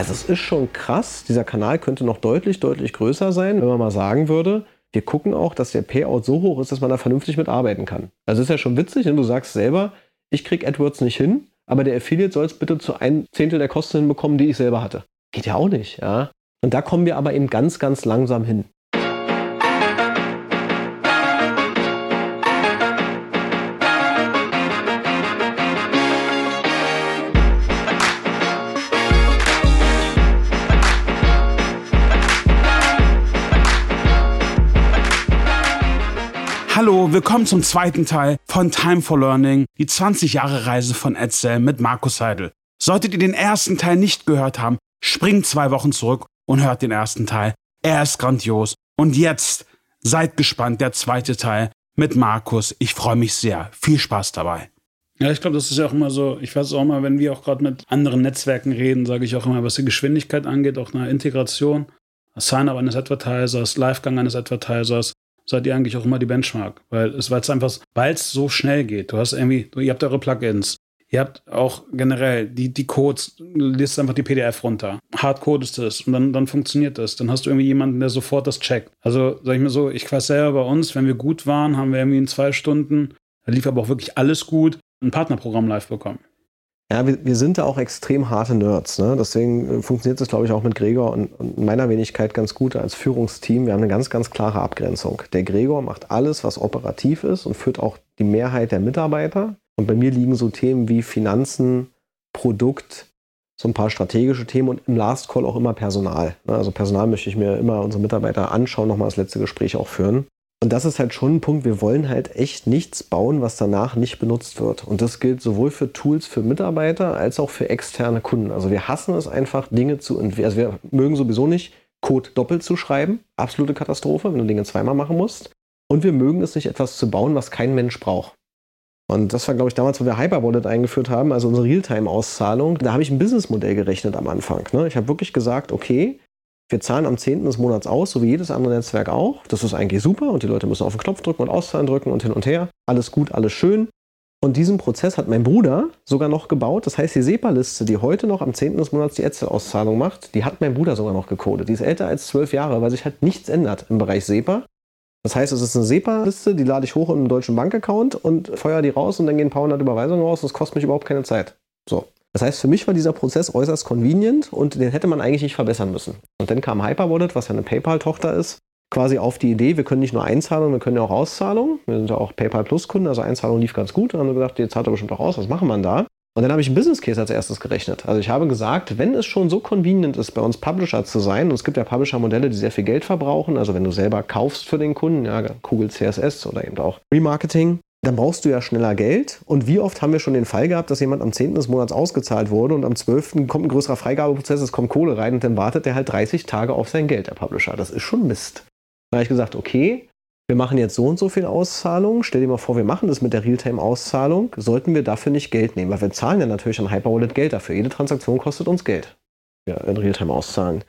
Also es ist schon krass. Dieser Kanal könnte noch deutlich, deutlich größer sein, wenn man mal sagen würde, wir gucken auch, dass der Payout so hoch ist, dass man da vernünftig mitarbeiten kann. Also ist ja schon witzig, wenn du sagst selber, ich krieg AdWords nicht hin, aber der Affiliate soll es bitte zu ein Zehntel der Kosten hinbekommen, die ich selber hatte. Geht ja auch nicht, ja. Und da kommen wir aber eben ganz, ganz langsam hin. Hallo, willkommen zum zweiten Teil von Time for Learning, die 20 Jahre Reise von Edsel mit Markus Seidel. Solltet ihr den ersten Teil nicht gehört haben, springt zwei Wochen zurück und hört den ersten Teil. Er ist grandios. Und jetzt seid gespannt, der zweite Teil mit Markus. Ich freue mich sehr. Viel Spaß dabei. Ja, ich glaube, das ist ja auch immer so, ich weiß auch mal, wenn wir auch gerade mit anderen Netzwerken reden, sage ich auch immer, was die Geschwindigkeit angeht, auch eine Integration, Sign-up eines Advertisers, Livegang eines Advertisers, seid ihr eigentlich auch immer die Benchmark. Weil es, weil es einfach, weil es so schnell geht. Du hast irgendwie, ihr habt eure Plugins. Ihr habt auch generell die, die Codes, liest einfach die PDF runter. Hardcode ist das und dann, dann funktioniert das. Dann hast du irgendwie jemanden, der sofort das checkt. Also sag ich mir so, ich weiß selber bei uns, wenn wir gut waren, haben wir irgendwie in zwei Stunden, da lief aber auch wirklich alles gut, ein Partnerprogramm live bekommen. Ja, wir, wir sind da auch extrem harte Nerds. Ne? Deswegen äh, funktioniert das, glaube ich, auch mit Gregor und, und meiner Wenigkeit ganz gut als Führungsteam. Wir haben eine ganz, ganz klare Abgrenzung. Der Gregor macht alles, was operativ ist und führt auch die Mehrheit der Mitarbeiter. Und bei mir liegen so Themen wie Finanzen, Produkt, so ein paar strategische Themen und im Last Call auch immer Personal. Ne? Also Personal möchte ich mir immer unsere Mitarbeiter anschauen, nochmal das letzte Gespräch auch führen. Und das ist halt schon ein Punkt, wir wollen halt echt nichts bauen, was danach nicht benutzt wird. Und das gilt sowohl für Tools für Mitarbeiter als auch für externe Kunden. Also wir hassen es einfach, Dinge zu entwickeln. Also wir mögen sowieso nicht, Code doppelt zu schreiben. Absolute Katastrophe, wenn du Dinge zweimal machen musst. Und wir mögen es nicht, etwas zu bauen, was kein Mensch braucht. Und das war, glaube ich, damals, wo wir Hyperwallet eingeführt haben, also unsere Realtime-Auszahlung. Da habe ich ein Businessmodell gerechnet am Anfang. Ne? Ich habe wirklich gesagt, okay, wir zahlen am 10. des Monats aus, so wie jedes andere Netzwerk auch. Das ist eigentlich super und die Leute müssen auf den Knopf drücken und auszahlen drücken und hin und her. Alles gut, alles schön. Und diesen Prozess hat mein Bruder sogar noch gebaut. Das heißt, die SEPA-Liste, die heute noch am 10. des Monats die Etzel-Auszahlung macht, die hat mein Bruder sogar noch gecodet. Die ist älter als zwölf Jahre, weil sich halt nichts ändert im Bereich SEPA. Das heißt, es ist eine SEPA-Liste, die lade ich hoch in einen deutschen Bankaccount und feuer die raus und dann gehen ein paar hundert Überweisungen raus. Das kostet mich überhaupt keine Zeit. So. Das heißt, für mich war dieser Prozess äußerst convenient und den hätte man eigentlich nicht verbessern müssen. Und dann kam Hyperwallet, was ja eine PayPal-Tochter ist, quasi auf die Idee, wir können nicht nur Einzahlungen, wir können ja auch Auszahlungen. Wir sind ja auch PayPal Plus-Kunden, also Einzahlung lief ganz gut. Dann haben wir gesagt, jetzt zahlt er bestimmt auch aus, was machen wir da? Und dann habe ich einen Business Case als erstes gerechnet. Also ich habe gesagt, wenn es schon so convenient ist, bei uns Publisher zu sein, und es gibt ja Publisher-Modelle, die sehr viel Geld verbrauchen, also wenn du selber kaufst für den Kunden, ja, Kugel CSS oder eben auch Remarketing, dann brauchst du ja schneller Geld. Und wie oft haben wir schon den Fall gehabt, dass jemand am 10. des Monats ausgezahlt wurde und am 12. kommt ein größerer Freigabeprozess, es kommt Kohle rein und dann wartet der halt 30 Tage auf sein Geld, der Publisher. Das ist schon Mist. Da habe ich gesagt, okay, wir machen jetzt so und so viel Auszahlungen. Stell dir mal vor, wir machen das mit der Realtime-Auszahlung. Sollten wir dafür nicht Geld nehmen? Weil wir zahlen ja natürlich an Hyperwallet Geld dafür. Jede Transaktion kostet uns Geld. Ja, in Realtime auszahlen.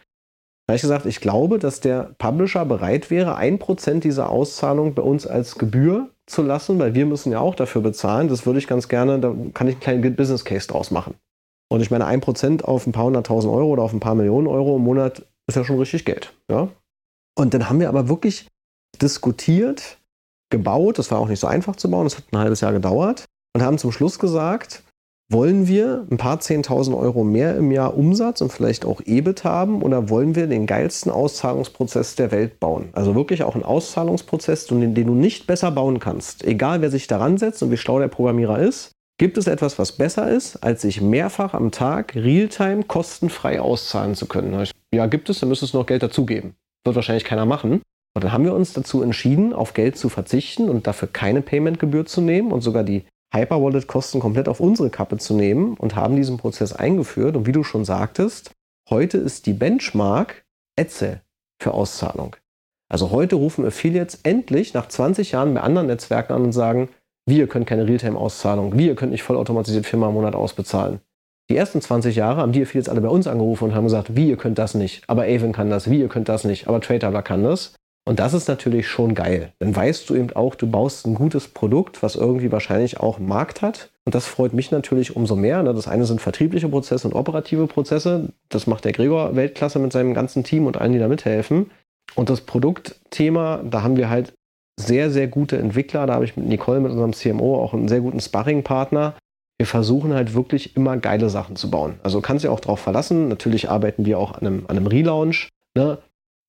Da habe ich gesagt, ich glaube, dass der Publisher bereit wäre, ein Prozent dieser Auszahlung bei uns als Gebühr zu lassen, weil wir müssen ja auch dafür bezahlen. Das würde ich ganz gerne, da kann ich einen kleinen Business Case draus machen. Und ich meine, ein Prozent auf ein paar hunderttausend Euro oder auf ein paar Millionen Euro im Monat ist ja schon richtig Geld. Ja? Und dann haben wir aber wirklich diskutiert, gebaut. Das war auch nicht so einfach zu bauen, das hat ein halbes Jahr gedauert. Und haben zum Schluss gesagt, wollen wir ein paar 10.000 Euro mehr im Jahr Umsatz und vielleicht auch EBIT haben oder wollen wir den geilsten Auszahlungsprozess der Welt bauen? Also wirklich auch einen Auszahlungsprozess, den, den du nicht besser bauen kannst. Egal wer sich daran setzt und wie schlau der Programmierer ist, gibt es etwas, was besser ist, als sich mehrfach am Tag Realtime kostenfrei auszahlen zu können? Ja, gibt es, dann müsstest du noch Geld dazugeben. Wird wahrscheinlich keiner machen. Und dann haben wir uns dazu entschieden, auf Geld zu verzichten und dafür keine Paymentgebühr zu nehmen und sogar die Hyperwallet-Kosten komplett auf unsere Kappe zu nehmen und haben diesen Prozess eingeführt. Und wie du schon sagtest, heute ist die Benchmark Etzel für Auszahlung. Also heute rufen Affiliates endlich nach 20 Jahren bei anderen Netzwerken an und sagen, wir können keine Realtime-Auszahlung, wir können nicht vollautomatisiert viermal im Monat ausbezahlen. Die ersten 20 Jahre haben die Affiliates alle bei uns angerufen und haben gesagt, wie, ihr könnt das nicht, aber Avon kann das, wie, ihr könnt das nicht, aber Tradetabler kann das. Und das ist natürlich schon geil. Dann weißt du eben auch, du baust ein gutes Produkt, was irgendwie wahrscheinlich auch einen Markt hat. Und das freut mich natürlich umso mehr. Ne? Das eine sind vertriebliche Prozesse und operative Prozesse. Das macht der Gregor Weltklasse mit seinem ganzen Team und allen, die da mithelfen. Und das Produktthema, da haben wir halt sehr, sehr gute Entwickler. Da habe ich mit Nicole, mit unserem CMO, auch einen sehr guten Sparring-Partner. Wir versuchen halt wirklich immer geile Sachen zu bauen. Also kannst du ja auch darauf verlassen. Natürlich arbeiten wir auch an einem, an einem Relaunch. Ne?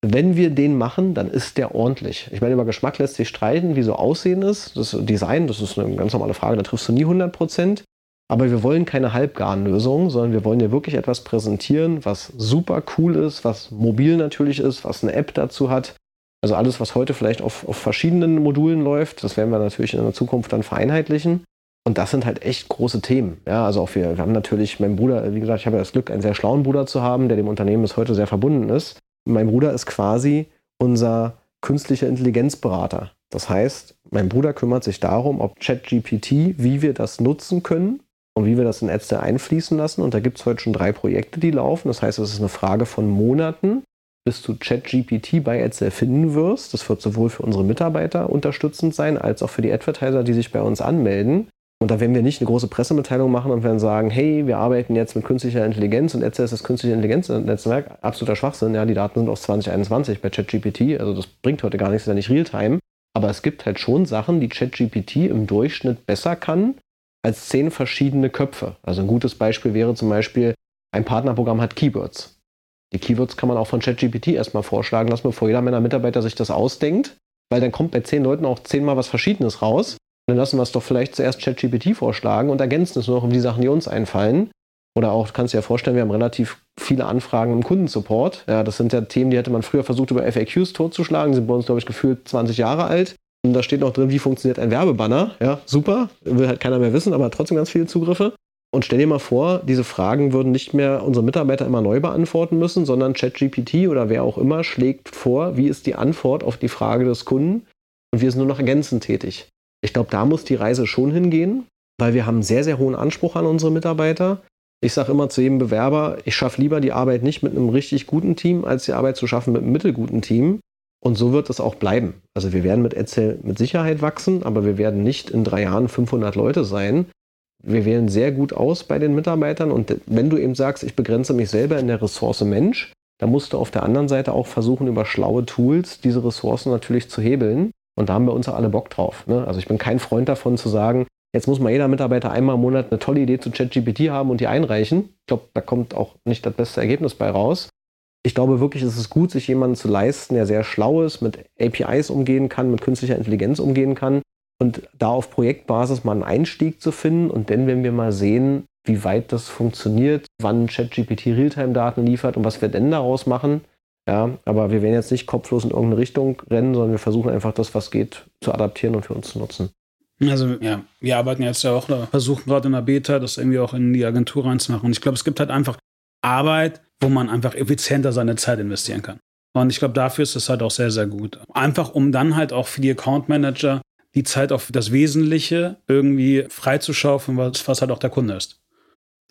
Wenn wir den machen, dann ist der ordentlich. Ich meine, über Geschmack lässt sich streiten, wie so Aussehen ist. Das Design, das ist eine ganz normale Frage, da triffst du nie 100 Prozent. Aber wir wollen keine halbgaren Lösungen, sondern wir wollen dir wirklich etwas präsentieren, was super cool ist, was mobil natürlich ist, was eine App dazu hat. Also alles, was heute vielleicht auf, auf verschiedenen Modulen läuft, das werden wir natürlich in der Zukunft dann vereinheitlichen. Und das sind halt echt große Themen. Ja, also auch wir, wir haben natürlich, mein Bruder, wie gesagt, ich habe ja das Glück, einen sehr schlauen Bruder zu haben, der dem Unternehmen bis heute sehr verbunden ist. Mein Bruder ist quasi unser künstlicher Intelligenzberater. Das heißt, mein Bruder kümmert sich darum, ob ChatGPT, wie wir das nutzen können und wie wir das in Ärzte einfließen lassen. Und da gibt es heute schon drei Projekte, die laufen. Das heißt, es ist eine Frage von Monaten, bis du ChatGPT bei Ärzte finden wirst. Das wird sowohl für unsere Mitarbeiter unterstützend sein, als auch für die Advertiser, die sich bei uns anmelden. Und da werden wir nicht eine große Pressemitteilung machen und werden sagen, hey, wir arbeiten jetzt mit künstlicher Intelligenz und jetzt ist das künstliche Intelligenznetzwerk absoluter Schwachsinn. Ja, die Daten sind aus 2021 bei ChatGPT, also das bringt heute gar nichts, ist ja nicht Realtime. Aber es gibt halt schon Sachen, die ChatGPT im Durchschnitt besser kann als zehn verschiedene Köpfe. Also ein gutes Beispiel wäre zum Beispiel, ein Partnerprogramm hat Keywords. Die Keywords kann man auch von ChatGPT erstmal vorschlagen lassen, bevor jeder meiner Mitarbeiter sich das ausdenkt, weil dann kommt bei zehn Leuten auch zehnmal was Verschiedenes raus. Dann lassen wir es doch vielleicht zuerst ChatGPT vorschlagen und ergänzen es nur noch um die Sachen, die uns einfallen. Oder auch, kannst du dir ja vorstellen, wir haben relativ viele Anfragen im Kundensupport. Ja, das sind ja Themen, die hätte man früher versucht, über FAQs totzuschlagen. Die sind bei uns, glaube ich, gefühlt 20 Jahre alt. Und da steht noch drin, wie funktioniert ein Werbebanner. Ja, super. Will halt keiner mehr wissen, aber trotzdem ganz viele Zugriffe. Und stell dir mal vor, diese Fragen würden nicht mehr unsere Mitarbeiter immer neu beantworten müssen, sondern ChatGPT oder wer auch immer schlägt vor, wie ist die Antwort auf die Frage des Kunden und wir sind nur noch ergänzend tätig. Ich glaube, da muss die Reise schon hingehen, weil wir haben einen sehr, sehr hohen Anspruch an unsere Mitarbeiter. Ich sage immer zu jedem Bewerber, ich schaffe lieber die Arbeit nicht mit einem richtig guten Team, als die Arbeit zu schaffen mit einem mittelguten Team. Und so wird es auch bleiben. Also wir werden mit Edsel mit Sicherheit wachsen, aber wir werden nicht in drei Jahren 500 Leute sein. Wir wählen sehr gut aus bei den Mitarbeitern. Und wenn du eben sagst, ich begrenze mich selber in der Ressource Mensch, dann musst du auf der anderen Seite auch versuchen, über schlaue Tools diese Ressourcen natürlich zu hebeln. Und da haben wir uns ja alle Bock drauf. Ne? Also ich bin kein Freund davon zu sagen, jetzt muss mal jeder Mitarbeiter einmal im Monat eine tolle Idee zu ChatGPT haben und die einreichen. Ich glaube, da kommt auch nicht das beste Ergebnis bei raus. Ich glaube wirklich, es ist gut, sich jemanden zu leisten, der sehr schlau ist, mit APIs umgehen kann, mit künstlicher Intelligenz umgehen kann und da auf Projektbasis mal einen Einstieg zu finden. Und dann, wenn wir mal sehen, wie weit das funktioniert, wann ChatGPT Realtime-Daten liefert und was wir denn daraus machen, ja, aber wir werden jetzt nicht kopflos in irgendeine Richtung rennen, sondern wir versuchen einfach das, was geht, zu adaptieren und für uns zu nutzen. Also ja, wir arbeiten jetzt ja auch, versuchen gerade in der Beta, das irgendwie auch in die Agentur reinzumachen. Und ich glaube, es gibt halt einfach Arbeit, wo man einfach effizienter seine Zeit investieren kann. Und ich glaube, dafür ist es halt auch sehr, sehr gut. Einfach um dann halt auch für die Account Manager die Zeit auf das Wesentliche irgendwie freizuschaufeln, was, was halt auch der Kunde ist.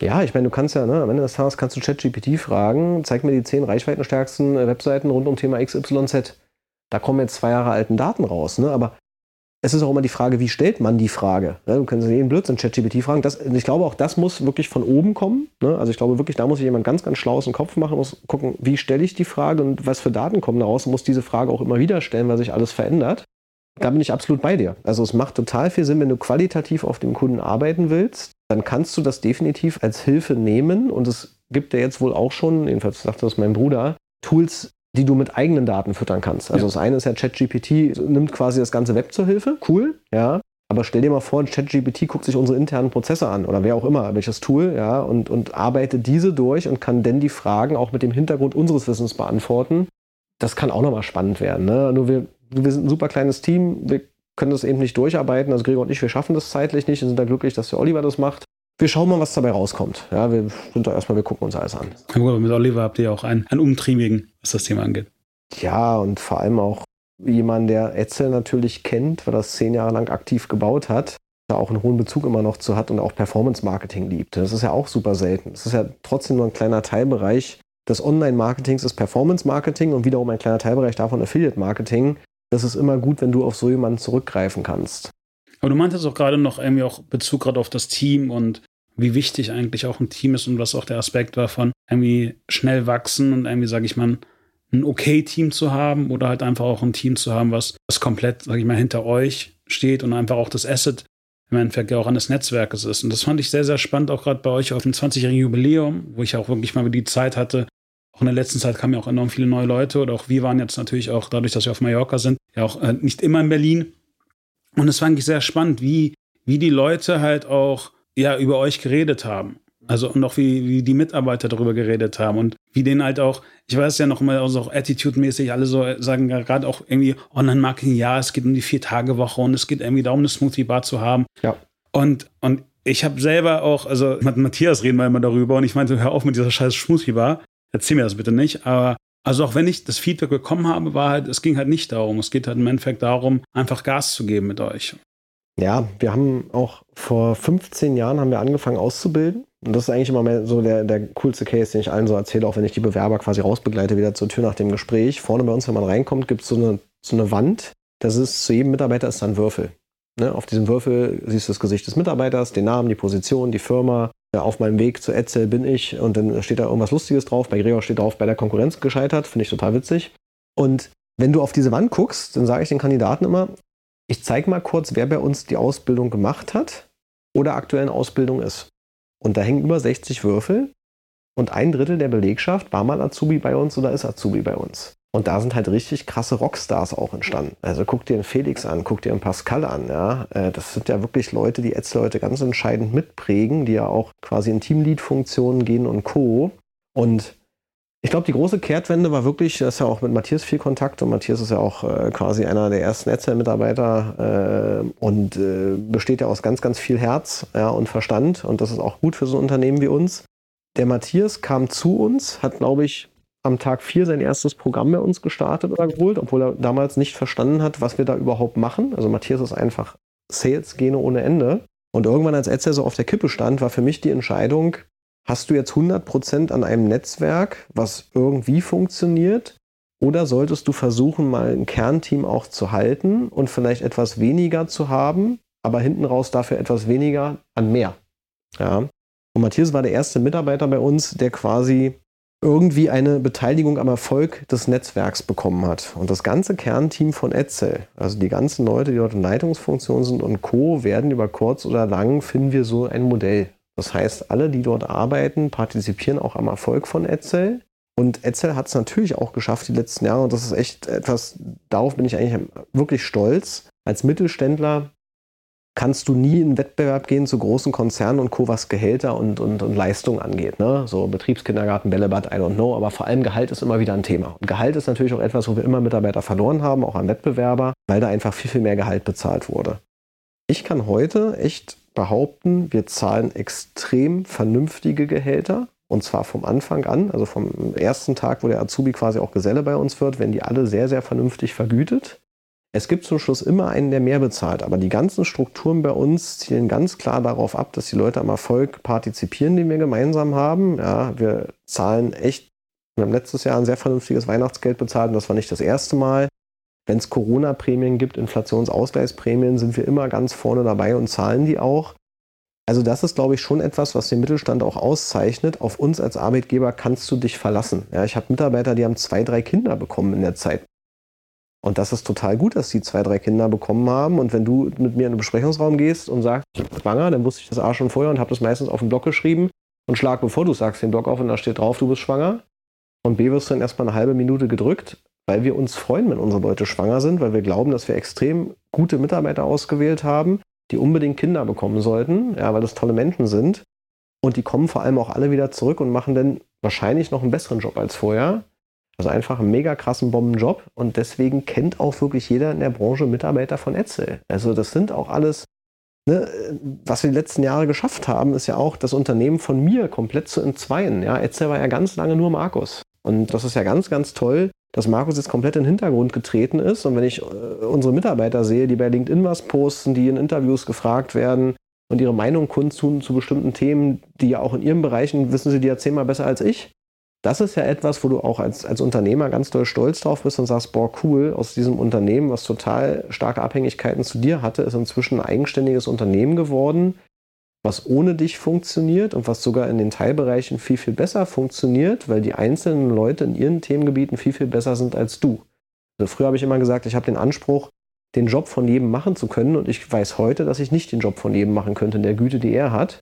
Ja, ich meine, du kannst ja, ne, am Ende des Tages kannst du ChatGPT fragen, zeig mir die zehn reichweitenstärksten äh, Webseiten rund um Thema XYZ. Da kommen jetzt zwei Jahre alten Daten raus, ne? Aber es ist auch immer die Frage, wie stellt man die Frage? Ne? Du kannst jeden Blödsinn ChatGPT fragen. Das, ich glaube, auch das muss wirklich von oben kommen. Ne? Also ich glaube wirklich, da muss sich jemand ganz, ganz schlau aus dem Kopf machen, muss gucken, wie stelle ich die Frage und was für Daten kommen daraus und muss diese Frage auch immer wieder stellen, weil sich alles verändert. Da bin ich absolut bei dir. Also es macht total viel Sinn, wenn du qualitativ auf dem Kunden arbeiten willst, dann kannst du das definitiv als Hilfe nehmen. Und es gibt ja jetzt wohl auch schon, jedenfalls sagt das mein Bruder, Tools, die du mit eigenen Daten füttern kannst. Also ja. das eine ist ja ChatGPT, nimmt quasi das ganze Web zur Hilfe. Cool, ja. Aber stell dir mal vor, ChatGPT guckt sich unsere internen Prozesse an oder wer auch immer, welches Tool, ja, und, und arbeitet diese durch und kann dann die Fragen auch mit dem Hintergrund unseres Wissens beantworten. Das kann auch nochmal spannend werden. Ne? Nur wir, wir sind ein super kleines Team. Wir können das eben nicht durcharbeiten. Also Gregor und ich, wir schaffen das zeitlich nicht. Wir sind da glücklich, dass der Oliver das macht. Wir schauen mal, was dabei rauskommt. Ja, wir sind da erstmal, wir gucken uns alles an. Aber mit Oliver habt ihr auch einen, einen Umtriebigen, was das Thema angeht. Ja, und vor allem auch jemand, der Etzel natürlich kennt, weil das zehn Jahre lang aktiv gebaut hat, da auch einen hohen Bezug immer noch zu hat und auch Performance-Marketing liebt. Das ist ja auch super selten. Das ist ja trotzdem nur ein kleiner Teilbereich des Online-Marketings, ist Performance-Marketing und wiederum ein kleiner Teilbereich davon Affiliate-Marketing das ist immer gut, wenn du auf so jemanden zurückgreifen kannst. Aber du meintest auch gerade noch irgendwie auch Bezug gerade auf das Team und wie wichtig eigentlich auch ein Team ist und was auch der Aspekt war von irgendwie schnell wachsen und irgendwie, sage ich mal, ein okay Team zu haben oder halt einfach auch ein Team zu haben, was, was komplett, sage ich mal, hinter euch steht und einfach auch das Asset im Endeffekt ja auch eines Netzwerkes ist. Und das fand ich sehr, sehr spannend, auch gerade bei euch auf dem 20-jährigen Jubiläum, wo ich auch wirklich mal die Zeit hatte. Auch in der letzten Zeit kamen ja auch enorm viele neue Leute oder auch wir waren jetzt natürlich auch dadurch, dass wir auf Mallorca sind, ja auch äh, nicht immer in Berlin. Und es fand ich sehr spannend, wie, wie die Leute halt auch ja über euch geredet haben. Also und auch wie, wie die Mitarbeiter darüber geredet haben und wie denen halt auch, ich weiß ja noch mal, also auch attitude-mäßig, alle so sagen gerade auch irgendwie Online-Marketing, ja, es geht um die Vier-Tage-Woche und es geht irgendwie darum, eine Smoothie-Bar zu haben. Ja. Und, und ich habe selber auch, also mit Matthias reden wir immer darüber und ich meinte, hör auf mit dieser scheiß Smoothie-Bar, erzähl mir das bitte nicht, aber also auch wenn ich das Feedback bekommen habe, war halt, es ging halt nicht darum. Es geht halt im Endeffekt darum, einfach Gas zu geben mit euch. Ja, wir haben auch vor 15 Jahren haben wir angefangen auszubilden. Und das ist eigentlich immer so der, der coolste Case, den ich allen so erzähle, auch wenn ich die Bewerber quasi rausbegleite, wieder zur Tür nach dem Gespräch. Vorne bei uns, wenn man reinkommt, gibt es so eine, so eine Wand. Das ist zu jedem Mitarbeiter ist da ein Würfel. Ne? Auf diesem Würfel siehst du das Gesicht des Mitarbeiters, den Namen, die Position, die Firma. Auf meinem Weg zu Etzel bin ich und dann steht da irgendwas Lustiges drauf. Bei Gregor steht drauf, bei der Konkurrenz gescheitert. Finde ich total witzig. Und wenn du auf diese Wand guckst, dann sage ich den Kandidaten immer, ich zeige mal kurz, wer bei uns die Ausbildung gemacht hat oder aktuell in Ausbildung ist. Und da hängen über 60 Würfel und ein Drittel der Belegschaft war mal Azubi bei uns oder ist Azubi bei uns. Und da sind halt richtig krasse Rockstars auch entstanden. Also guck dir einen Felix an, guck dir einen Pascal an. Ja? Äh, das sind ja wirklich Leute, die Ätzleute ganz entscheidend mitprägen, die ja auch quasi in Teamlead-Funktionen gehen und Co. Und ich glaube, die große Kehrtwende war wirklich, das ist ja auch mit Matthias viel Kontakt und Matthias ist ja auch äh, quasi einer der ersten Netzwerkmitarbeiter äh, und äh, besteht ja aus ganz, ganz viel Herz ja, und Verstand und das ist auch gut für so ein Unternehmen wie uns. Der Matthias kam zu uns, hat, glaube ich, am Tag vier sein erstes Programm bei uns gestartet oder geholt, obwohl er damals nicht verstanden hat, was wir da überhaupt machen. Also Matthias ist einfach Sales-Gene ohne Ende. Und irgendwann, als Etzer so auf der Kippe stand, war für mich die Entscheidung, Hast du jetzt 100% an einem Netzwerk, was irgendwie funktioniert? Oder solltest du versuchen, mal ein Kernteam auch zu halten und vielleicht etwas weniger zu haben, aber hinten raus dafür etwas weniger an mehr? Ja. Und Matthias war der erste Mitarbeiter bei uns, der quasi irgendwie eine Beteiligung am Erfolg des Netzwerks bekommen hat. Und das ganze Kernteam von Etzel, also die ganzen Leute, die dort in Leitungsfunktionen sind und Co., werden über kurz oder lang, finden wir so ein Modell. Das heißt, alle, die dort arbeiten, partizipieren auch am Erfolg von Etzel. Und Etzel hat es natürlich auch geschafft die letzten Jahre. Und das ist echt etwas, darauf bin ich eigentlich wirklich stolz. Als Mittelständler kannst du nie in Wettbewerb gehen zu großen Konzernen und Co., was Gehälter und, und, und Leistung angeht. Ne? So Betriebskindergarten, Bällebad, I don't know. Aber vor allem Gehalt ist immer wieder ein Thema. Und Gehalt ist natürlich auch etwas, wo wir immer Mitarbeiter verloren haben, auch an Wettbewerber, weil da einfach viel, viel mehr Gehalt bezahlt wurde. Ich kann heute echt behaupten, wir zahlen extrem vernünftige Gehälter. Und zwar vom Anfang an, also vom ersten Tag, wo der Azubi quasi auch Geselle bei uns wird, werden die alle sehr, sehr vernünftig vergütet. Es gibt zum Schluss immer einen, der mehr bezahlt, aber die ganzen Strukturen bei uns zielen ganz klar darauf ab, dass die Leute am Erfolg partizipieren, den wir gemeinsam haben. Ja, wir zahlen echt, wir haben letztes Jahr ein sehr vernünftiges Weihnachtsgeld bezahlt und das war nicht das erste Mal. Wenn es Corona-Prämien gibt, Inflationsausgleichsprämien, sind wir immer ganz vorne dabei und zahlen die auch. Also das ist, glaube ich, schon etwas, was den Mittelstand auch auszeichnet. Auf uns als Arbeitgeber kannst du dich verlassen. Ja, ich habe Mitarbeiter, die haben zwei, drei Kinder bekommen in der Zeit. Und das ist total gut, dass sie zwei, drei Kinder bekommen haben. Und wenn du mit mir in den Besprechungsraum gehst und sagst, ich bin schwanger, dann wusste ich das A schon vorher und habe das meistens auf den Blog geschrieben und schlag, bevor du sagst, den Blog auf und da steht drauf, du bist schwanger. Und B wirst du dann erstmal eine halbe Minute gedrückt weil wir uns freuen, wenn unsere Leute schwanger sind, weil wir glauben, dass wir extrem gute Mitarbeiter ausgewählt haben, die unbedingt Kinder bekommen sollten, ja, weil das tolle Menschen sind. Und die kommen vor allem auch alle wieder zurück und machen dann wahrscheinlich noch einen besseren Job als vorher. Also einfach einen mega krassen Bombenjob. Und deswegen kennt auch wirklich jeder in der Branche Mitarbeiter von Etzel. Also das sind auch alles, ne, was wir die letzten Jahre geschafft haben, ist ja auch das Unternehmen von mir komplett zu entzweien. Ja, Etzel war ja ganz lange nur Markus. Und das ist ja ganz, ganz toll, dass Markus jetzt komplett in den Hintergrund getreten ist. Und wenn ich äh, unsere Mitarbeiter sehe, die bei LinkedIn was posten, die in Interviews gefragt werden und ihre Meinung kundtun zu bestimmten Themen, die ja auch in ihren Bereichen, wissen sie die ja zehnmal besser als ich. Das ist ja etwas, wo du auch als, als Unternehmer ganz doll stolz drauf bist und sagst, boah, cool, aus diesem Unternehmen, was total starke Abhängigkeiten zu dir hatte, ist inzwischen ein eigenständiges Unternehmen geworden, was ohne dich funktioniert und was sogar in den Teilbereichen viel, viel besser funktioniert, weil die einzelnen Leute in ihren Themengebieten viel, viel besser sind als du. Also früher habe ich immer gesagt, ich habe den Anspruch, den Job von jedem machen zu können und ich weiß heute, dass ich nicht den Job von jedem machen könnte in der Güte, die er hat.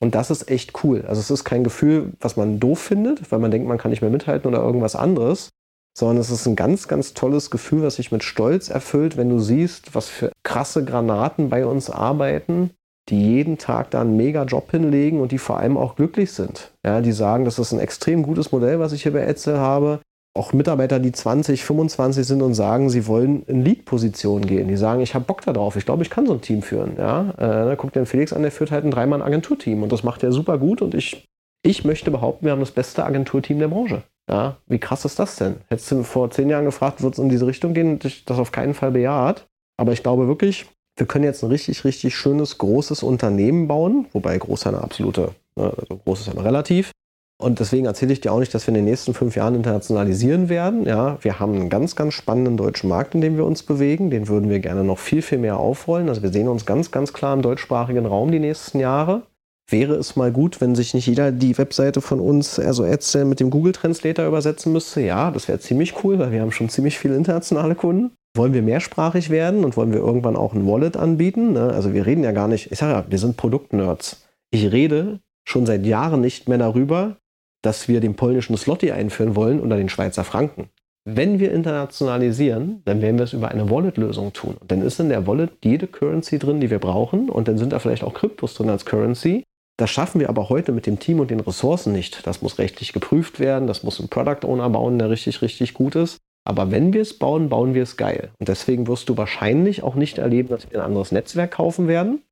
Und das ist echt cool. Also es ist kein Gefühl, was man doof findet, weil man denkt, man kann nicht mehr mithalten oder irgendwas anderes, sondern es ist ein ganz, ganz tolles Gefühl, was sich mit Stolz erfüllt, wenn du siehst, was für krasse Granaten bei uns arbeiten, die jeden Tag da einen mega Job hinlegen und die vor allem auch glücklich sind. Ja, die sagen, das ist ein extrem gutes Modell, was ich hier bei Etzel habe auch Mitarbeiter, die 20, 25 sind und sagen, sie wollen in Lead-Position gehen. Die sagen, ich habe Bock darauf, ich glaube, ich kann so ein Team führen. Ja? Äh, guckt den Felix an, der führt halt ein Dreimann-Agenturteam und das macht er super gut und ich, ich möchte behaupten, wir haben das beste Agenturteam der Branche. Ja? Wie krass ist das denn? Hättest du vor zehn Jahren gefragt, wird es in diese Richtung gehen und ich das auf keinen Fall bejaht. Aber ich glaube wirklich, wir können jetzt ein richtig, richtig schönes, großes Unternehmen bauen, wobei groß eine absolute, ne, also groß ist ja relativ, und deswegen erzähle ich dir auch nicht, dass wir in den nächsten fünf Jahren internationalisieren werden. Ja, wir haben einen ganz, ganz spannenden deutschen Markt, in dem wir uns bewegen. Den würden wir gerne noch viel, viel mehr aufrollen. Also wir sehen uns ganz, ganz klar im deutschsprachigen Raum die nächsten Jahre. Wäre es mal gut, wenn sich nicht jeder die Webseite von uns, also Edsel, mit dem Google Translator übersetzen müsste? Ja, das wäre ziemlich cool, weil wir haben schon ziemlich viele internationale Kunden. Wollen wir mehrsprachig werden und wollen wir irgendwann auch ein Wallet anbieten? Ne? Also wir reden ja gar nicht, ich sage ja, wir sind Produktnerds. Ich rede schon seit Jahren nicht mehr darüber, dass wir den polnischen Slotty einführen wollen oder den Schweizer Franken. Wenn wir internationalisieren, dann werden wir es über eine Wallet-Lösung tun. Und dann ist in der Wallet jede Currency drin, die wir brauchen. Und dann sind da vielleicht auch Kryptos drin als Currency. Das schaffen wir aber heute mit dem Team und den Ressourcen nicht. Das muss rechtlich geprüft werden. Das muss ein Product Owner bauen, der richtig, richtig gut ist. Aber wenn wir es bauen, bauen wir es geil. Und deswegen wirst du wahrscheinlich auch nicht erleben, dass wir ein anderes Netzwerk kaufen werden,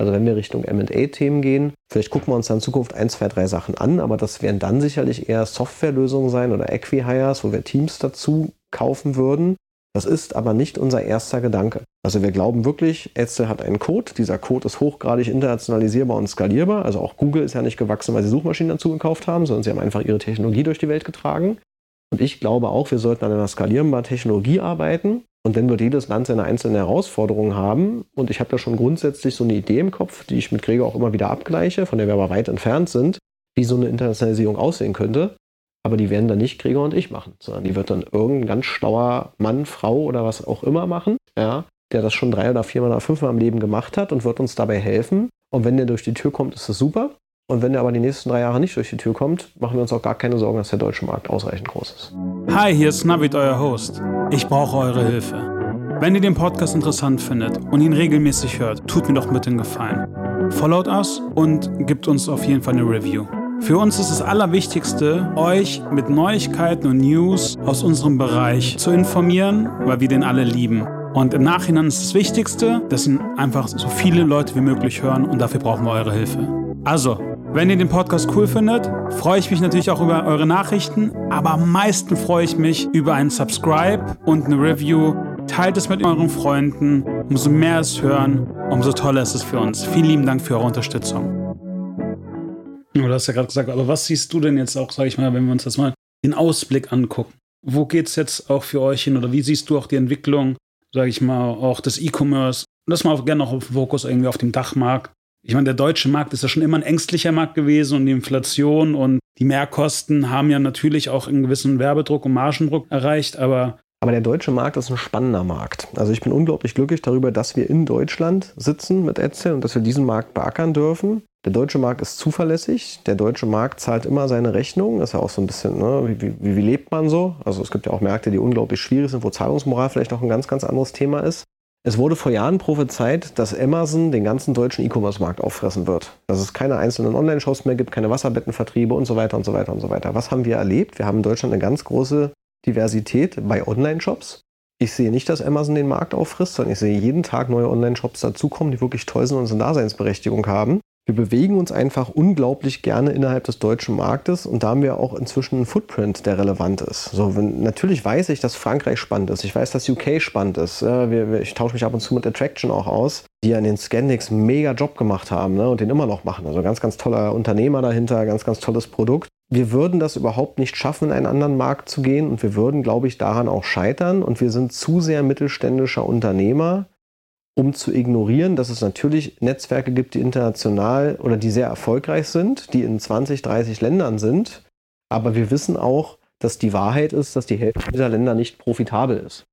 also wenn wir Richtung MA-Themen gehen, vielleicht gucken wir uns dann in Zukunft ein, zwei, drei Sachen an, aber das werden dann sicherlich eher Softwarelösungen sein oder Equihires, wo wir Teams dazu kaufen würden. Das ist aber nicht unser erster Gedanke. Also wir glauben wirklich, Etzel hat einen Code. Dieser Code ist hochgradig internationalisierbar und skalierbar. Also auch Google ist ja nicht gewachsen, weil sie Suchmaschinen dazu gekauft haben, sondern sie haben einfach ihre Technologie durch die Welt getragen. Und ich glaube auch, wir sollten an einer skalierbaren Technologie arbeiten, und dann wird jedes Land seine einzelnen Herausforderungen haben. Und ich habe da schon grundsätzlich so eine Idee im Kopf, die ich mit Gregor auch immer wieder abgleiche, von der wir aber weit entfernt sind, wie so eine Internationalisierung aussehen könnte. Aber die werden dann nicht Gregor und ich machen, sondern die wird dann irgendein ganz schlauer Mann, Frau oder was auch immer machen, ja, der das schon drei oder viermal oder fünfmal im Leben gemacht hat und wird uns dabei helfen. Und wenn der durch die Tür kommt, ist das super. Und wenn der aber die nächsten drei Jahre nicht durch die Tür kommt, machen wir uns auch gar keine Sorgen, dass der deutsche Markt ausreichend groß ist. Hi, hier ist Navid, euer Host. Ich brauche eure Hilfe. Wenn ihr den Podcast interessant findet und ihn regelmäßig hört, tut mir doch bitte einen Gefallen. Followt us und gebt uns auf jeden Fall eine Review. Für uns ist das Allerwichtigste, euch mit Neuigkeiten und News aus unserem Bereich zu informieren, weil wir den alle lieben. Und im Nachhinein ist das Wichtigste, dass ihn einfach so viele Leute wie möglich hören und dafür brauchen wir eure Hilfe. Also, wenn ihr den Podcast cool findet, freue ich mich natürlich auch über eure Nachrichten, aber am meisten freue ich mich über einen Subscribe und eine Review. Teilt es mit euren Freunden. Umso mehr es hören, umso toller ist es für uns. Vielen lieben Dank für eure Unterstützung. Du hast ja gerade gesagt, aber was siehst du denn jetzt auch, sag ich mal, wenn wir uns das mal den Ausblick angucken? Wo geht es jetzt auch für euch hin oder wie siehst du auch die Entwicklung, sage ich mal, auch des E-Commerce? Das mal auch gerne noch Fokus irgendwie auf dem Dachmarkt ich meine, der deutsche Markt ist ja schon immer ein ängstlicher Markt gewesen und die Inflation und die Mehrkosten haben ja natürlich auch einen gewissen Werbedruck und Margendruck erreicht, aber aber der deutsche Markt ist ein spannender Markt. Also ich bin unglaublich glücklich darüber, dass wir in Deutschland sitzen mit Etzel und dass wir diesen Markt beackern dürfen. Der deutsche Markt ist zuverlässig. Der deutsche Markt zahlt immer seine Rechnung. Das ist ja auch so ein bisschen, ne, wie, wie, wie lebt man so? Also es gibt ja auch Märkte, die unglaublich schwierig sind, wo Zahlungsmoral vielleicht auch ein ganz, ganz anderes Thema ist. Es wurde vor Jahren prophezeit, dass Amazon den ganzen deutschen E-Commerce-Markt auffressen wird. Dass es keine einzelnen Online-Shows mehr gibt, keine Wasserbettenvertriebe und so weiter und so weiter und so weiter. Was haben wir erlebt? Wir haben in Deutschland eine ganz große Diversität bei Online-Shops. Ich sehe nicht, dass Amazon den Markt auffrisst, sondern ich sehe jeden Tag neue Online-Shops dazukommen, die wirklich toll sind und eine Daseinsberechtigung haben. Wir bewegen uns einfach unglaublich gerne innerhalb des deutschen Marktes und da haben wir auch inzwischen einen Footprint, der relevant ist. So, wenn, natürlich weiß ich, dass Frankreich spannend ist. Ich weiß, dass UK spannend ist. Ja, wir, ich tausche mich ab und zu mit Attraction auch aus, die ja in den Scandics einen mega Job gemacht haben ne, und den immer noch machen. Also ganz, ganz toller Unternehmer dahinter, ganz, ganz tolles Produkt. wir würden das überhaupt nicht schaffen, in einen anderen Markt zu gehen und wir würden, glaube ich, daran auch scheitern und wir sind zu sehr mittelständischer Unternehmer, um zu ignorieren, dass es natürlich Netzwerke gibt, die international oder die sehr erfolgreich sind, die in 20, 30 Ländern sind. Aber wir wissen auch, dass die Wahrheit ist, dass die Hälfte dieser Länder nicht profitabel ist.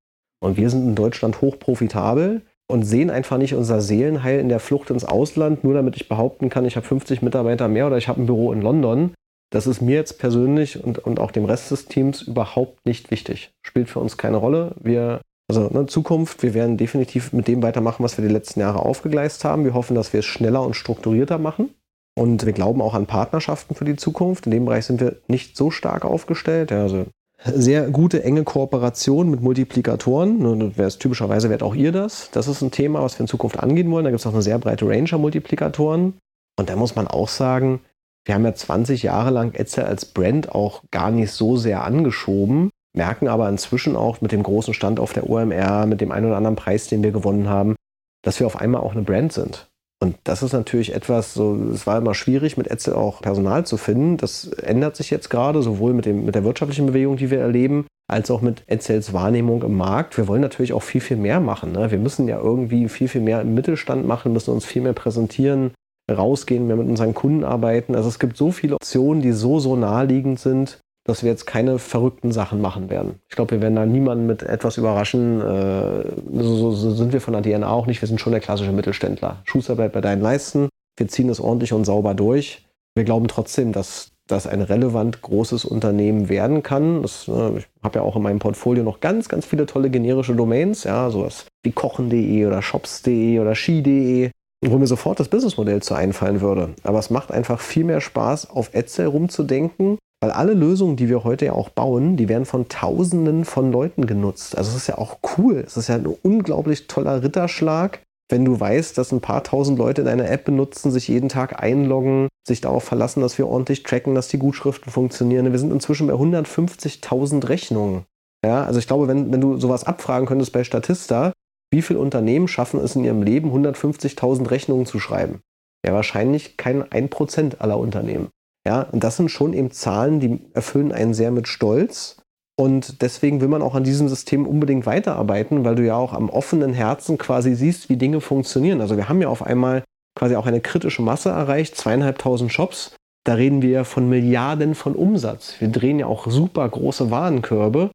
Und wir sind in Deutschland hoch profitabel und sehen einfach nicht unser Seelenheil in der Flucht ins Ausland, nur damit ich behaupten kann, ich habe 50 Mitarbeiter mehr oder ich habe ein Büro in London. Das ist mir jetzt persönlich und, und auch dem Rest des Teams überhaupt nicht wichtig. Spielt für uns keine Rolle. Wir also in ne, Zukunft, wir werden definitiv mit dem weitermachen, was wir die letzten Jahre aufgegleist haben. Wir hoffen, dass wir es schneller und strukturierter machen. Und wir glauben auch an Partnerschaften für die Zukunft. In dem Bereich sind wir nicht so stark aufgestellt. Ja, also sehr gute, enge Kooperation mit Multiplikatoren. Ne, typischerweise werdet auch ihr das. Das ist ein Thema, was wir in Zukunft angehen wollen. Da gibt es auch eine sehr breite Range an Multiplikatoren. Und da muss man auch sagen, wir haben ja 20 Jahre lang Etzel als Brand auch gar nicht so sehr angeschoben merken aber inzwischen auch mit dem großen Stand auf der OMR, mit dem einen oder anderen Preis, den wir gewonnen haben, dass wir auf einmal auch eine Brand sind. Und das ist natürlich etwas, so, es war immer schwierig, mit Etzel auch Personal zu finden. Das ändert sich jetzt gerade, sowohl mit, dem, mit der wirtschaftlichen Bewegung, die wir erleben, als auch mit Etzels Wahrnehmung im Markt. Wir wollen natürlich auch viel, viel mehr machen. Ne? Wir müssen ja irgendwie viel, viel mehr im Mittelstand machen, müssen uns viel mehr präsentieren, rausgehen, mehr mit unseren Kunden arbeiten. Also es gibt so viele Optionen, die so, so naheliegend sind, dass wir jetzt keine verrückten Sachen machen werden. Ich glaube, wir werden da niemanden mit etwas überraschen. Äh, so, so, sind wir von der DNA auch nicht. Wir sind schon der klassische Mittelständler. Schuster bleibt bei deinen Leisten. Wir ziehen es ordentlich und sauber durch. Wir glauben trotzdem, dass das ein relevant großes Unternehmen werden kann. Das, äh, ich habe ja auch in meinem Portfolio noch ganz, ganz viele tolle generische Domains, ja, sowas wie kochen.de oder shops.de oder ski.de, wo mir sofort das Businessmodell zu einfallen würde. Aber es macht einfach viel mehr Spaß, auf Etzel rumzudenken weil alle Lösungen, die wir heute ja auch bauen, die werden von Tausenden von Leuten genutzt. Also es ist ja auch cool. Es ist ja ein unglaublich toller Ritterschlag, wenn du weißt, dass ein paar tausend Leute deine App benutzen, sich jeden Tag einloggen, sich darauf verlassen, dass wir ordentlich tracken, dass die Gutschriften funktionieren. Wir sind inzwischen bei 150.000 Rechnungen. Ja, also ich glaube, wenn, wenn du sowas abfragen könntest bei Statista, wie viele Unternehmen schaffen es in ihrem Leben, 150.000 Rechnungen zu schreiben? Ja, wahrscheinlich kein 1% aller Unternehmen. Ja, und das sind schon eben Zahlen, die erfüllen einen sehr mit Stolz. Und deswegen will man auch an diesem System unbedingt weiterarbeiten, weil du ja auch am offenen Herzen quasi siehst, wie Dinge funktionieren. Also wir haben ja auf einmal quasi auch eine kritische Masse erreicht, zweieinhalbtausend Shops. Da reden wir von Milliarden von Umsatz. Wir drehen ja auch super große Warenkörbe.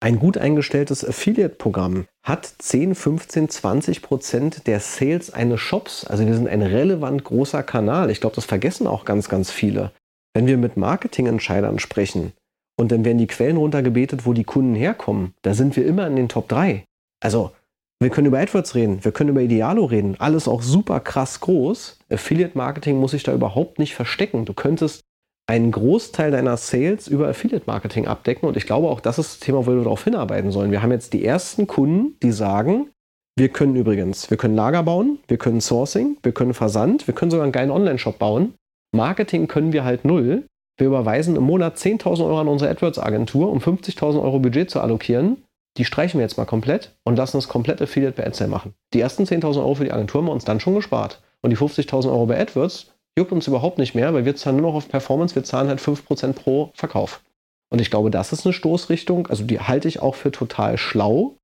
Ein gut eingestelltes Affiliate-Programm hat 10, 15, 20 Prozent der Sales eines Shops. Also wir sind ein relevant großer Kanal. Ich glaube, das vergessen auch ganz, ganz viele. Wenn wir mit Marketingentscheidern sprechen und dann werden die Quellen runtergebetet, wo die Kunden herkommen, da sind wir immer in den Top 3. Also, wir können über AdWords reden, wir können über Idealo reden, alles auch super krass groß. Affiliate Marketing muss sich da überhaupt nicht verstecken. Du könntest einen Großteil deiner Sales über Affiliate Marketing abdecken und ich glaube auch, das ist das Thema, wo wir darauf hinarbeiten sollen. Wir haben jetzt die ersten Kunden, die sagen, wir können übrigens, wir können Lager bauen, wir können Sourcing, wir können Versand, wir können sogar einen geilen Online-Shop bauen Marketing können wir halt null. Wir überweisen im Monat 10.000 Euro an unsere AdWords-Agentur, um 50.000 Euro Budget zu allokieren. Die streichen wir jetzt mal komplett und lassen das komplett Affiliate bei AdSale machen. Die ersten 10.000 Euro für die Agentur haben wir uns dann schon gespart. Und die 50.000 Euro bei AdWords juckt uns überhaupt nicht mehr, weil wir zahlen nur noch auf Performance, wir zahlen halt 5% pro Verkauf. Und ich glaube, das ist eine Stoßrichtung, also die halte ich auch für total schlau,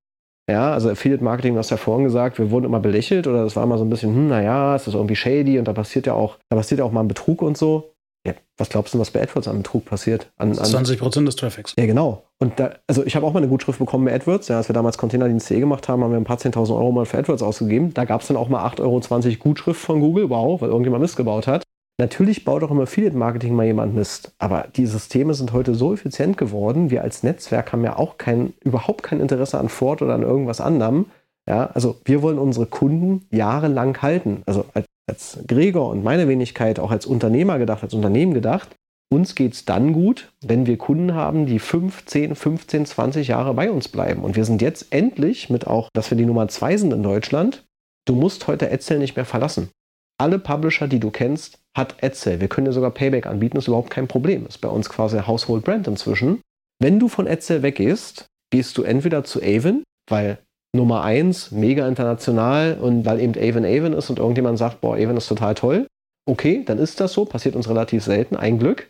ja, also Affiliate Marketing, du hast ja vorhin gesagt, wir wurden immer belächelt oder das war immer so ein bisschen, hm, naja, es ist irgendwie shady und da passiert ja auch, da passiert ja auch mal ein Betrug und so. Ja, was glaubst du, was bei AdWords an Betrug passiert? An, an 20 Prozent des Traffics. Ja, genau. Und da, also ich habe auch mal eine Gutschrift bekommen bei AdWords. Ja, als wir damals Containerdienst.de gemacht haben, haben wir ein paar 10.000 Euro mal für AdWords ausgegeben. Da gab es dann auch mal 8,20 Euro Gutschrift von Google. Wow, weil irgendjemand Mist gebaut hat. Natürlich baut auch im Affiliate-Marketing mal jemand Mist, aber die Systeme sind heute so effizient geworden. Wir als Netzwerk haben ja auch kein, überhaupt kein Interesse an Ford oder an irgendwas anderem. Ja, also wir wollen unsere Kunden jahrelang halten. Also als, als Gregor und meine Wenigkeit auch als Unternehmer gedacht, als Unternehmen gedacht, uns geht es dann gut, wenn wir Kunden haben, die 5, 10, 15, 20 Jahre bei uns bleiben. Und wir sind jetzt endlich mit auch, dass wir die Nummer 2 sind in Deutschland. Du musst heute Edsel nicht mehr verlassen alle Publisher, die du kennst, hat AdSale. Wir können dir sogar Payback anbieten, ist überhaupt kein Problem. Ist bei uns quasi Household Brand inzwischen. Wenn du von AdSale weggehst, gehst du entweder zu Avon, weil Nummer 1, mega international und weil eben Avon Avon ist und irgendjemand sagt, boah, Avon ist total toll. Okay, dann ist das so, passiert uns relativ selten, ein Glück.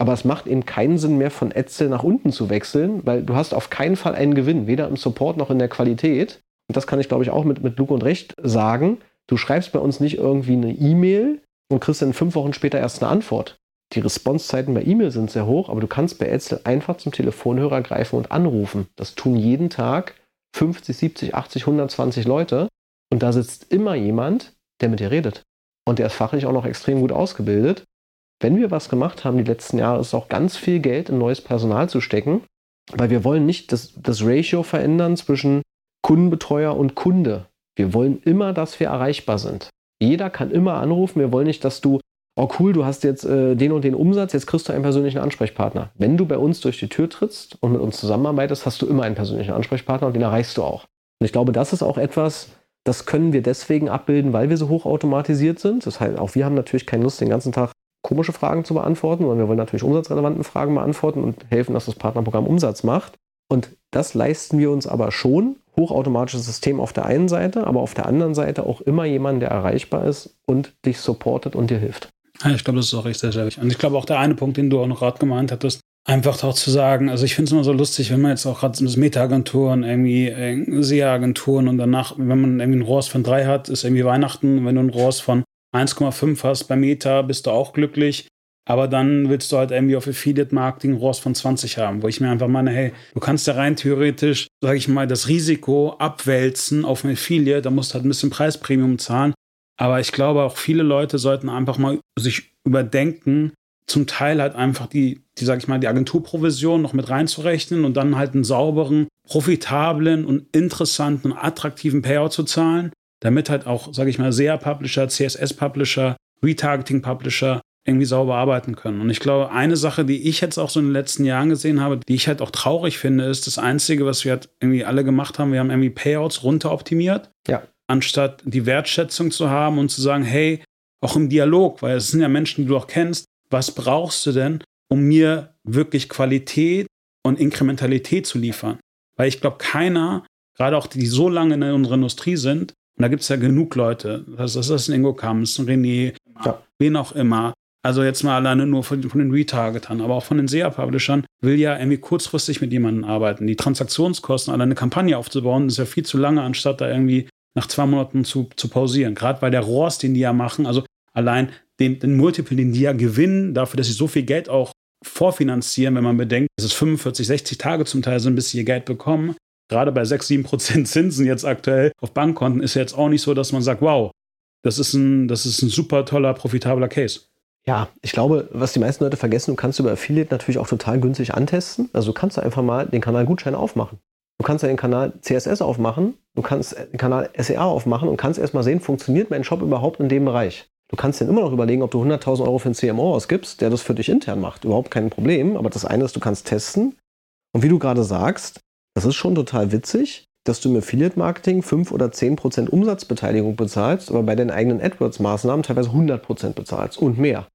Aber es macht eben keinen Sinn mehr, von Etzel nach unten zu wechseln, weil du hast auf keinen Fall einen Gewinn, weder im Support noch in der Qualität. Und das kann ich, glaube ich, auch mit, mit Luke und Recht sagen. Du schreibst bei uns nicht irgendwie eine E-Mail und kriegst dann fünf Wochen später erst eine Antwort. Die Responsezeiten bei E-Mail sind sehr hoch, aber du kannst bei Etzel einfach zum Telefonhörer greifen und anrufen. Das tun jeden Tag 50, 70, 80, 120 Leute. Und da sitzt immer jemand, der mit dir redet. Und der ist fachlich auch noch extrem gut ausgebildet. Wenn wir was gemacht haben die letzten Jahre, ist auch ganz viel Geld in neues Personal zu stecken, weil wir wollen nicht das, das Ratio verändern zwischen Kundenbetreuer und Kunde. Wir wollen immer, dass wir erreichbar sind. Jeder kann immer anrufen. Wir wollen nicht, dass du, oh cool, du hast jetzt äh, den und den Umsatz, jetzt kriegst du einen persönlichen Ansprechpartner. Wenn du bei uns durch die Tür trittst und mit uns zusammenarbeitest, hast du immer einen persönlichen Ansprechpartner und den erreichst du auch. Und ich glaube, das ist auch etwas, das können wir deswegen abbilden, weil wir so hochautomatisiert sind. Das heißt, auch wir haben natürlich keine Lust, den ganzen Tag komische Fragen zu beantworten, sondern wir wollen natürlich umsatzrelevanten Fragen beantworten und helfen, dass das Partnerprogramm Umsatz macht. Und das leisten wir uns aber schon. Hochautomatisches System auf der einen Seite, aber auf der anderen Seite auch immer jemand, der erreichbar ist und dich supportet und dir hilft. Ja, ich glaube, das ist auch echt sehr, wichtig. Und ich glaube auch der eine Punkt, den du auch noch gerade gemeint hattest, einfach auch zu sagen, also ich finde es immer so lustig, wenn man jetzt auch gerade Meta-Agenturen, irgendwie äh, SEA-Agenturen und danach, wenn man irgendwie ein ROAS von drei hat, ist irgendwie Weihnachten, wenn du ein ROAS von 1,5 hast bei Meta, bist du auch glücklich. Aber dann willst du halt irgendwie auf Affiliate Marketing ROAS von 20 haben, wo ich mir einfach meine, hey, du kannst ja rein theoretisch, sage ich mal, das Risiko abwälzen auf ein Affiliate, da musst du halt ein bisschen Preispremium zahlen. Aber ich glaube, auch viele Leute sollten einfach mal sich überdenken, zum Teil halt einfach die, die sage ich mal, die Agenturprovision noch mit reinzurechnen und dann halt einen sauberen, profitablen und interessanten und attraktiven Payout zu zahlen, damit halt auch, sage ich mal, SEA-Publisher, CSS-Publisher, Retargeting-Publisher irgendwie sauber arbeiten können. Und ich glaube, eine Sache, die ich jetzt auch so in den letzten Jahren gesehen habe, die ich halt auch traurig finde, ist das Einzige, was wir halt irgendwie alle gemacht haben, wir haben irgendwie Payouts runteroptimiert. Ja. Anstatt die Wertschätzung zu haben und zu sagen, hey, auch im Dialog, weil es sind ja Menschen, die du auch kennst, was brauchst du denn, um mir wirklich Qualität und Inkrementalität zu liefern? Weil ich glaube, keiner, gerade auch die, die so lange in unserer Industrie sind, und da gibt es ja genug Leute, das, das ist ein Ingo Kams, ein René, ja. wen auch immer, also jetzt mal alleine nur von, von den Retargetern, aber auch von den SEA-Publishern, will ja irgendwie kurzfristig mit jemandem arbeiten. Die Transaktionskosten, alleine eine Kampagne aufzubauen, ist ja viel zu lange, anstatt da irgendwie nach zwei Monaten zu, zu pausieren. Gerade bei der ROAS, den die ja machen, also allein den, den Multiple, den die ja gewinnen, dafür, dass sie so viel Geld auch vorfinanzieren, wenn man bedenkt, dass es 45, 60 Tage zum Teil sind, bis sie ihr Geld bekommen. Gerade bei 6, 7 Prozent Zinsen jetzt aktuell auf Bankkonten ist ja jetzt auch nicht so, dass man sagt, wow, das ist ein, das ist ein super toller, profitabler Case. Ja, ich glaube, was die meisten Leute vergessen, du kannst über Affiliate natürlich auch total günstig antesten. Also du kannst einfach mal den Kanal Gutschein aufmachen. Du kannst den Kanal CSS aufmachen, du kannst den Kanal SEA aufmachen und kannst erstmal sehen, funktioniert mein Shop überhaupt in dem Bereich. Du kannst dann immer noch überlegen, ob du 100.000 Euro für einen CMO ausgibst, der das für dich intern macht. Überhaupt kein Problem. Aber das eine ist, du kannst testen. Und wie du gerade sagst, das ist schon total witzig, dass du im Affiliate-Marketing 5 oder 10% Umsatzbeteiligung bezahlst, aber bei den eigenen AdWords-Maßnahmen teilweise 100% bezahlst und mehr.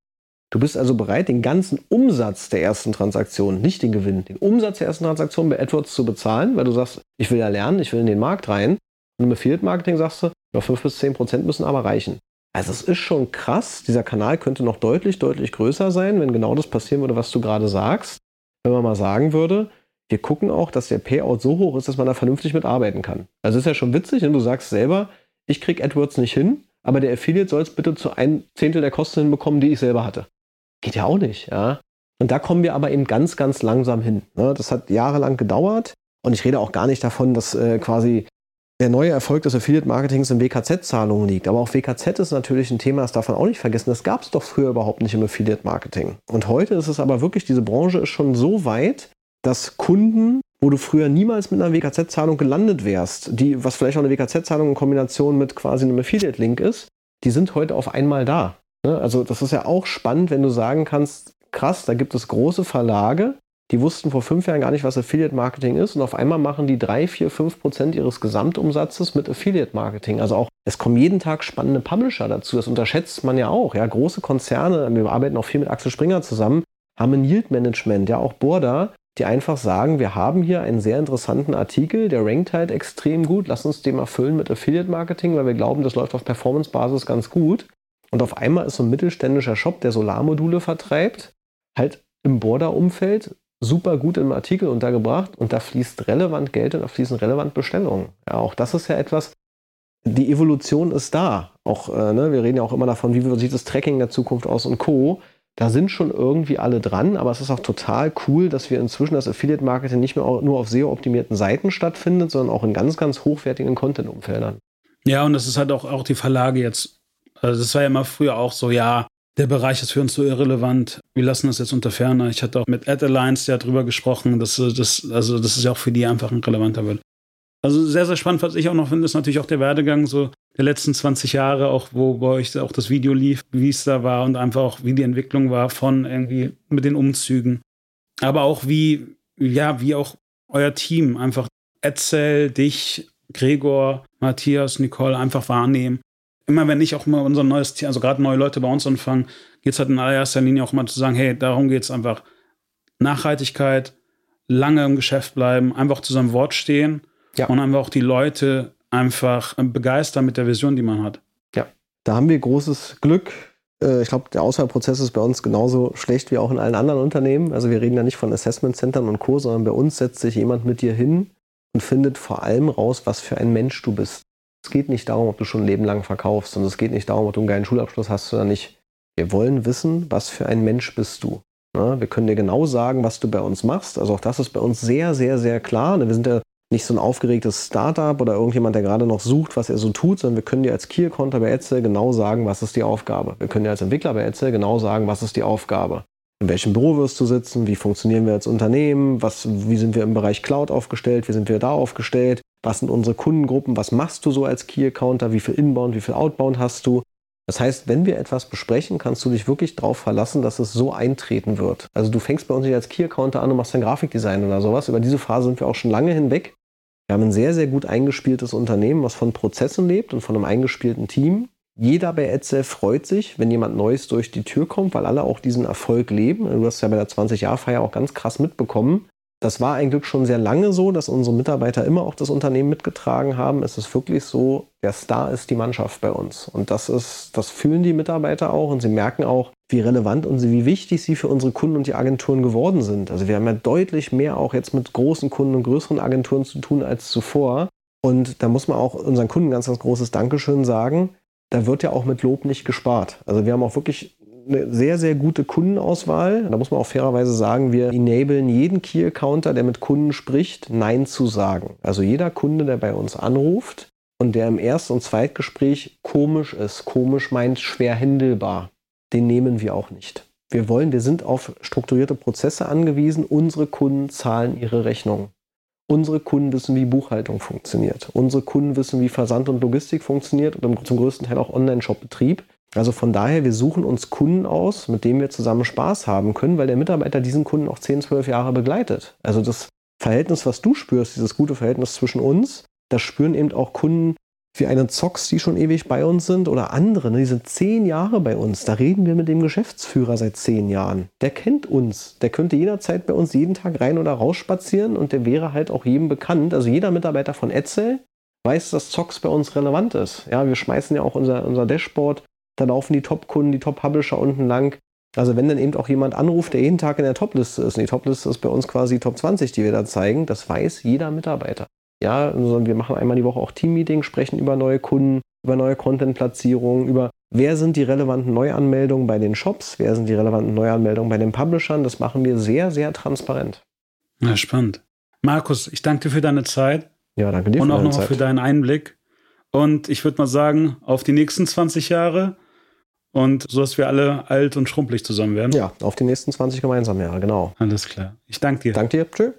Du bist also bereit, den ganzen Umsatz der ersten Transaktion, nicht den Gewinn, den Umsatz der ersten Transaktion bei AdWords zu bezahlen, weil du sagst, ich will ja lernen, ich will in den Markt rein. Und im Affiliate-Marketing sagst du, ja, 5 bis 10 Prozent müssen aber reichen. Also es ist schon krass, dieser Kanal könnte noch deutlich, deutlich größer sein, wenn genau das passieren würde, was du gerade sagst. Wenn man mal sagen würde, wir gucken auch, dass der Payout so hoch ist, dass man da vernünftig mitarbeiten kann. Also ist ja schon witzig, wenn du sagst selber, ich krieg AdWords nicht hin, aber der Affiliate soll es bitte zu ein Zehntel der Kosten hinbekommen, die ich selber hatte. Geht ja auch nicht, ja. Und da kommen wir aber eben ganz, ganz langsam hin. Ne? Das hat jahrelang gedauert. Und ich rede auch gar nicht davon, dass äh, quasi der neue Erfolg des Affiliate-Marketings in WKZ-Zahlungen liegt. Aber auch WKZ ist natürlich ein Thema, das darf man auch nicht vergessen. Das gab es doch früher überhaupt nicht im Affiliate-Marketing. Und heute ist es aber wirklich, diese Branche ist schon so weit, dass Kunden, wo du früher niemals mit einer WKZ-Zahlung gelandet wärst, die, was vielleicht auch eine WKZ-Zahlung in Kombination mit quasi einem Affiliate-Link ist, die sind heute auf einmal da. Ne? Also das ist ja auch spannend, wenn du sagen kannst, krass, da gibt es große Verlage, die wussten vor fünf Jahren gar nicht, was Affiliate Marketing ist und auf einmal machen die drei, vier, fünf Prozent ihres Gesamtumsatzes mit Affiliate Marketing. Also auch, es kommen jeden Tag spannende Publisher dazu. Das unterschätzt man ja auch. Ja, große Konzerne, wir arbeiten auch viel mit Axel Springer zusammen, haben ein Yield Management, ja auch Border, die einfach sagen, wir haben hier einen sehr interessanten Artikel, der rankt halt extrem gut, lass uns den mal füllen mit Affiliate Marketing, weil wir glauben, das läuft auf Performance-Basis ganz gut. Und auf einmal ist so ein mittelständischer Shop, der Solarmodule vertreibt, halt im Border-Umfeld super gut im Artikel untergebracht und da fließt relevant Geld und da fließen relevant Bestellungen. Ja, auch das ist ja etwas, die Evolution ist da. Auch, äh, ne, wir reden ja auch immer davon, wie sieht das Tracking der Zukunft aus und Co. Da sind schon irgendwie alle dran, aber es ist auch total cool, dass wir inzwischen das Affiliate Marketing nicht mehr nur auf SEO-optimierten Seiten stattfindet, sondern auch in ganz, ganz hochwertigen Content-Umfeldern. Ja, und das ist halt auch, auch die Verlage jetzt. Also das war ja immer früher auch so, ja, der Bereich ist für uns so irrelevant. Wir lassen das jetzt unter Ferner. Ich hatte auch mit Ad Alliance ja drüber gesprochen, dass das, also das ist ja auch für die einfach ein relevanter wird. Also sehr, sehr spannend, was ich auch noch finde, ist natürlich auch der Werdegang so der letzten 20 Jahre, auch wo bei euch auch das Video lief, wie es da war und einfach auch, wie die Entwicklung war von irgendwie mit den Umzügen. Aber auch wie, ja, wie auch euer Team einfach Edsel, dich, Gregor, Matthias, Nicole einfach wahrnehmen. Immer wenn ich auch mal unser neues Team, also gerade neue Leute bei uns anfangen, geht es halt in allererster Linie auch mal zu sagen, hey, darum geht es einfach. Nachhaltigkeit, lange im Geschäft bleiben, einfach zu seinem Wort stehen ja. und einfach auch die Leute einfach begeistern mit der Vision, die man hat. Ja, da haben wir großes Glück. Äh, ich glaube, der Auswahlprozess ist bei uns genauso schlecht wie auch in allen anderen Unternehmen. Also wir reden ja nicht von Assessment Centern und Co., sondern bei uns setzt sich jemand mit dir hin und findet vor allem raus, was für ein Mensch du bist. Es geht nicht darum, ob du schon ein Leben lang verkaufst und es geht nicht darum, ob du einen geilen Schulabschluss hast oder nicht. Wir wollen wissen, was für ein Mensch bist du. wir können dir genau sagen, was du bei uns machst. Also auch das ist bei uns sehr, sehr, sehr klar. Wir sind ja nicht so ein aufgeregtes Startup oder irgendjemand, der gerade noch sucht, was er so tut, sondern wir können dir als Key Accounter bei Etzel genau sagen, was ist die Aufgabe. Wir können dir als Entwickler bei Etzel genau sagen, was ist die Aufgabe. In welchem Büro wirst du sitzen? Wie funktionieren wir als Unternehmen? Was, wie sind wir im Bereich Cloud aufgestellt? Wie sind wir da aufgestellt? Was sind unsere Kundengruppen? Was machst du so als Key Accounter? Wie viel Inbound, wie viel Outbound hast du? Das heißt, wenn wir etwas besprechen, kannst du dich wirklich darauf verlassen, dass es so eintreten wird. Also du fängst bei uns nicht als Key Accounter an und machst dann Grafikdesign oder sowas. Über diese Phase sind wir auch schon lange hinweg. Wir haben ein sehr, sehr gut eingespieltes Unternehmen, was von Prozessen lebt und von einem eingespielten Team. Jeder bei Edsel freut sich, wenn jemand Neues durch die Tür kommt, weil alle auch diesen Erfolg leben. Du hast ja bei der 20-Jahr-Feier auch ganz krass mitbekommen. Das war eigentlich schon sehr lange so, dass unsere Mitarbeiter immer auch das Unternehmen mitgetragen haben. Es ist wirklich so, der Star ist die Mannschaft bei uns. Und das ist, das fühlen die Mitarbeiter auch und sie merken auch, wie relevant und wie wichtig sie für unsere Kunden und die Agenturen geworden sind. Also wir haben ja deutlich mehr auch jetzt mit großen Kunden und größeren Agenturen zu tun als zuvor. Und da muss man auch unseren Kunden ganz, ganz großes Dankeschön sagen. Da wird ja auch mit Lob nicht gespart. Also wir haben auch wirklich eine sehr, sehr gute Kundenauswahl. Da muss man auch fairerweise sagen, wir enablen jeden Key-Accounter, der mit Kunden spricht, Nein zu sagen. Also jeder Kunde, der bei uns anruft und der im Erst- und Zweitgespräch komisch ist, komisch meint schwer händelbar, den nehmen wir auch nicht. Wir wollen, wir sind auf strukturierte Prozesse angewiesen. Unsere Kunden zahlen ihre Rechnungen. Unsere Kunden wissen, wie Buchhaltung funktioniert. Unsere Kunden wissen, wie Versand und Logistik funktioniert und zum größten Teil auch Online-Shop-Betrieb. Also von daher, wir suchen uns Kunden aus, mit denen wir zusammen Spaß haben können, weil der Mitarbeiter diesen Kunden auch 10, 12 Jahre begleitet. Also das Verhältnis, was du spürst, dieses gute Verhältnis zwischen uns, das spüren eben auch Kunden wie einen Zox, die schon ewig bei uns sind oder andere, ne, die sind zehn Jahre bei uns. Da reden wir mit dem Geschäftsführer seit zehn Jahren. Der kennt uns. Der könnte jederzeit bei uns jeden Tag rein oder raus spazieren und der wäre halt auch jedem bekannt. Also jeder Mitarbeiter von Etzel weiß, dass Zox bei uns relevant ist. Ja, wir schmeißen ja auch unser, unser Dashboard da laufen die Top-Kunden, die Top-Publisher unten lang. Also wenn dann eben auch jemand anruft, der jeden Tag in der Top-Liste ist, und die Top-Liste ist bei uns quasi Top 20, die wir da zeigen, das weiß jeder Mitarbeiter. Ja, also wir machen einmal die Woche auch Team-Meetings, sprechen über neue Kunden, über neue Content-Platzierungen, über wer sind die relevanten Neuanmeldungen bei den Shops, wer sind die relevanten Neuanmeldungen bei den Publishern. Das machen wir sehr, sehr transparent. Ja, spannend. Markus, ich danke dir für deine Zeit. Ja, danke dir Und auch noch für deinen Einblick. Und ich würde mal sagen, auf die nächsten 20 Jahre und so, dass wir alle alt und schrumpelig zusammen werden. Ja, auf die nächsten 20 gemeinsam Jahre, genau. Alles klar. Ich danke dir. Danke dir. Tschüss.